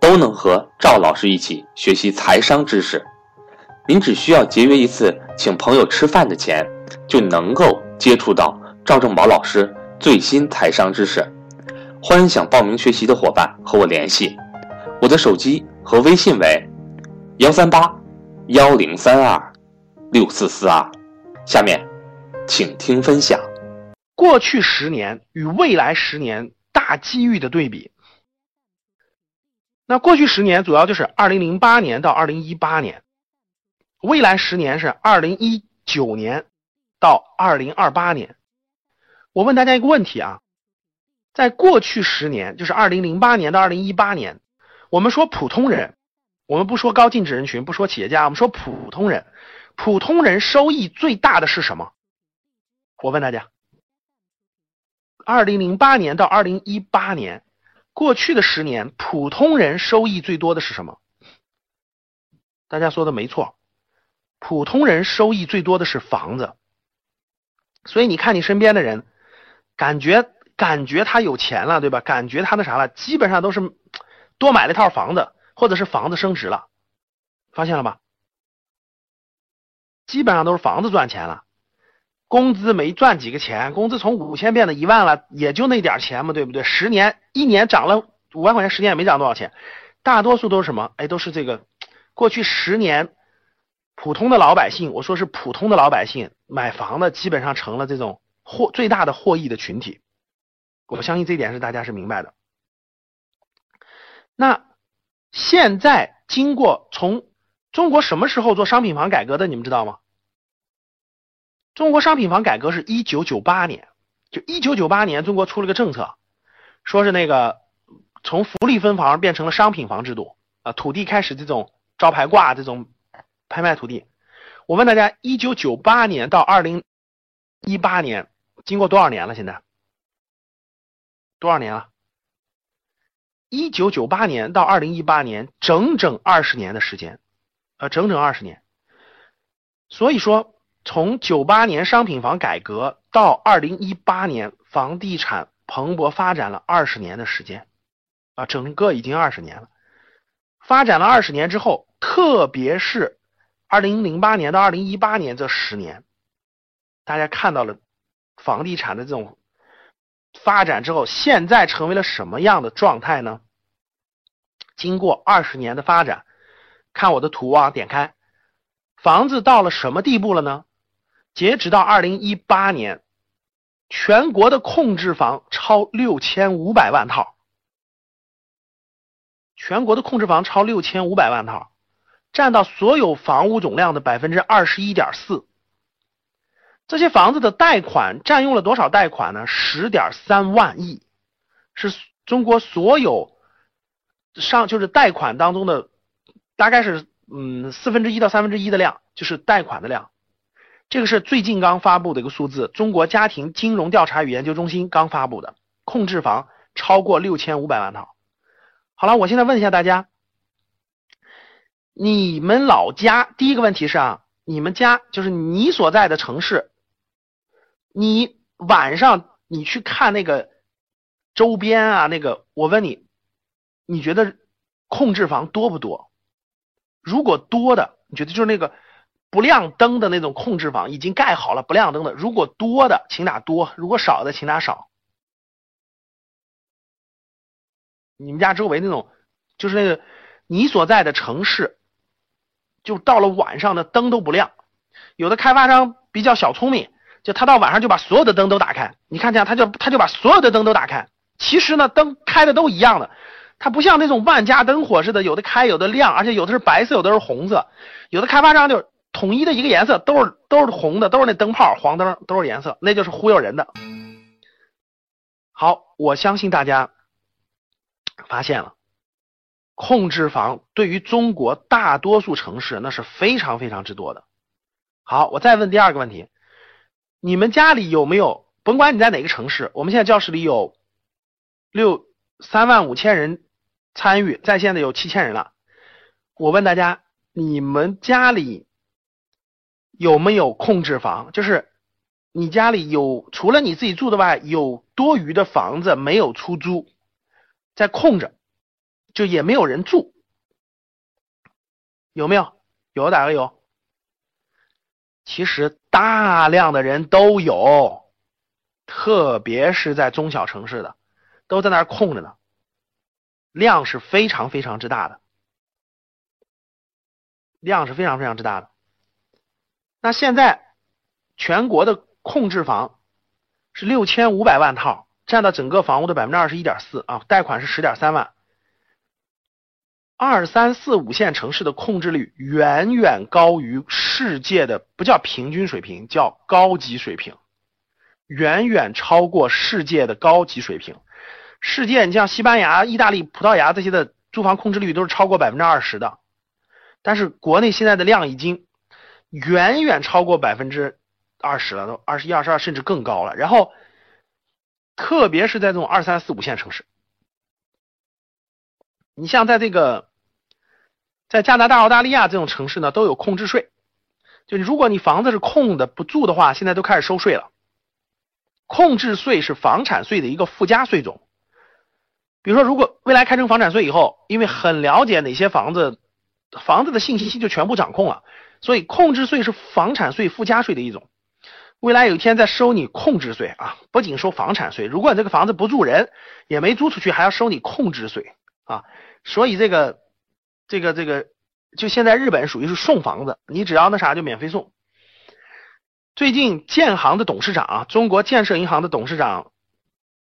都能和赵老师一起学习财商知识，您只需要节约一次请朋友吃饭的钱，就能够接触到赵正宝老师最新财商知识。欢迎想报名学习的伙伴和我联系，我的手机和微信为幺三八幺零三二六四四二。下面，请听分享：过去十年与未来十年大机遇的对比。那过去十年主要就是二零零八年到二零一八年，未来十年是二零一九年到二零二八年。我问大家一个问题啊，在过去十年，就是二零零八年到二零一八年，我们说普通人，我们不说高净值人群，不说企业家，我们说普通人，普通人收益最大的是什么？我问大家，二零零八年到二零一八年。过去的十年，普通人收益最多的是什么？大家说的没错，普通人收益最多的是房子。所以你看你身边的人，感觉感觉他有钱了，对吧？感觉他那啥了，基本上都是多买了一套房子，或者是房子升值了，发现了吧？基本上都是房子赚钱了。工资没赚几个钱，工资从五千变到一万了，也就那点钱嘛，对不对？十年一年涨了五万块钱，十年也没涨多少钱。大多数都是什么？哎，都是这个过去十年普通的老百姓，我说是普通的老百姓买房的，基本上成了这种获最大的获益的群体。我相信这一点是大家是明白的。那现在经过从中国什么时候做商品房改革的？你们知道吗？中国商品房改革是一九九八年，就一九九八年，中国出了个政策，说是那个从福利分房变成了商品房制度啊，土地开始这种招牌挂这种拍卖土地。我问大家，一九九八年到二零一八年，经过多少年了？现在多少年了？一九九八年到二零一八年，整整二十年的时间，呃，整整二十年。所以说。从九八年商品房改革到二零一八年，房地产蓬勃发展了二十年的时间，啊，整个已经二十年了。发展了二十年之后，特别是二零零八年到二零一八年这十年，大家看到了房地产的这种发展之后，现在成为了什么样的状态呢？经过二十年的发展，看我的图啊，点开，房子到了什么地步了呢？截止到二零一八年，全国的控制房超六千五百万套，全国的控制房超六千五百万套，占到所有房屋总量的百分之二十一点四。这些房子的贷款占用了多少贷款呢？十点三万亿，是中国所有上就是贷款当中的大概是嗯四分之一到三分之一的量，就是贷款的量。这个是最近刚发布的一个数字，中国家庭金融调查与研究中心刚发布的，控制房超过六千五百万套。好了，我现在问一下大家，你们老家第一个问题是啊，你们家就是你所在的城市，你晚上你去看那个周边啊，那个我问你，你觉得控制房多不多？如果多的，你觉得就是那个。不亮灯的那种控制房已经盖好了，不亮灯的，如果多的请打多，如果少的请打少。你们家周围那种，就是那个你所在的城市，就到了晚上的灯都不亮。有的开发商比较小聪明，就他到晚上就把所有的灯都打开。你看这样，他就他就把所有的灯都打开。其实呢，灯开的都一样的，它不像那种万家灯火似的，有的开有的亮，而且有的是白色，有的是红色。有的开发商就。统一的一个颜色都是都是红的，都是那灯泡黄灯都是颜色，那就是忽悠人的。好，我相信大家发现了，控制房对于中国大多数城市那是非常非常之多的。好，我再问第二个问题，你们家里有没有？甭管你在哪个城市，我们现在教室里有六三万五千人参与在线的有七千人了。我问大家，你们家里有没有控制房？就是你家里有除了你自己住的外，有多余的房子没有出租，在空着，就也没有人住，有没有？有打个有。其实大量的人都有，特别是在中小城市的，都在那儿空着呢，量是非常非常之大的。量是非常非常之大的。那现在全国的控制房是六千五百万套，占到整个房屋的百分之二十一点四啊，贷款是十点三万。二三四五线城市的控制率远远高于世界的不叫平均水平，叫高级水平，远远超过世界的高级水平。世界你像西班牙、意大利、葡萄牙这些的住房控制率都是超过百分之二十的。但是国内现在的量已经远远超过百分之二十了，都二十一、二十二甚至更高了。然后，特别是在这种二三四五线城市，你像在这个在加拿大、澳大利亚这种城市呢，都有控制税。就如果你房子是空的不住的话，现在都开始收税了。控制税是房产税的一个附加税种。比如说，如果未来开征房产税以后，因为很了解哪些房子。房子的信息就全部掌控了，所以控制税是房产税附加税的一种。未来有一天再收你控制税啊，不仅收房产税，如果你这个房子不住人，也没租出去，还要收你控制税啊。所以这个这个这个，就现在日本属于是送房子，你只要那啥就免费送。最近建行的董事长啊，中国建设银行的董事长，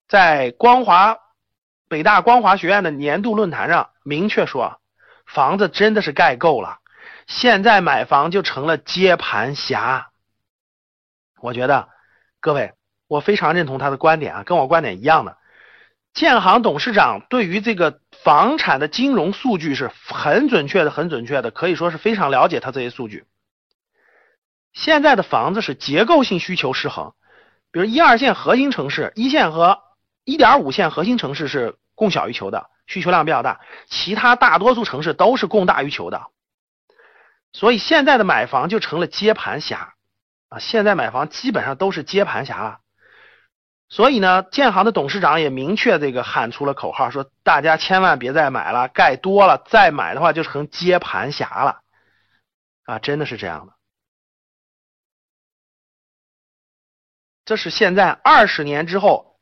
在光华北大光华学院的年度论坛上明确说。房子真的是盖够了，现在买房就成了接盘侠。我觉得各位，我非常认同他的观点啊，跟我观点一样的。建行董事长对于这个房产的金融数据是很准确的，很准确的，可以说是非常了解他这些数据。现在的房子是结构性需求失衡，比如一二线核心城市，一线和一点五线核心城市是供小于求的。需求量比较大，其他大多数城市都是供大于求的，所以现在的买房就成了接盘侠啊！现在买房基本上都是接盘侠了。所以呢，建行的董事长也明确这个喊出了口号，说大家千万别再买了，盖多了再买的话就成接盘侠了啊！真的是这样的，这是现在二十年之后，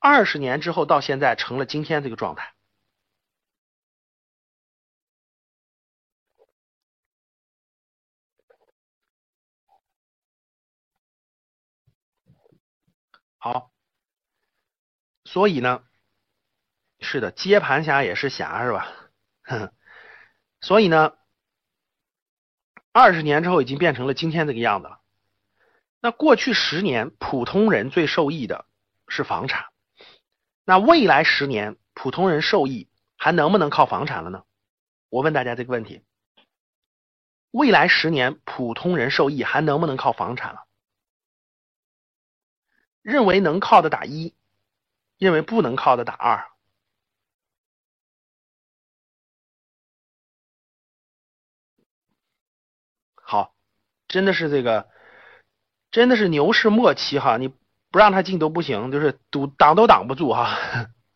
二十年之后到现在成了今天这个状态。好，所以呢，是的，接盘侠也是侠，是吧？所以呢，二十年之后已经变成了今天这个样子了。那过去十年，普通人最受益的是房产。那未来十年，普通人受益还能不能靠房产了呢？我问大家这个问题：未来十年，普通人受益还能不能靠房产了？认为能靠的打一，认为不能靠的打二。好，真的是这个，真的是牛市末期哈，你不让他进都不行，就是堵挡都挡不住哈。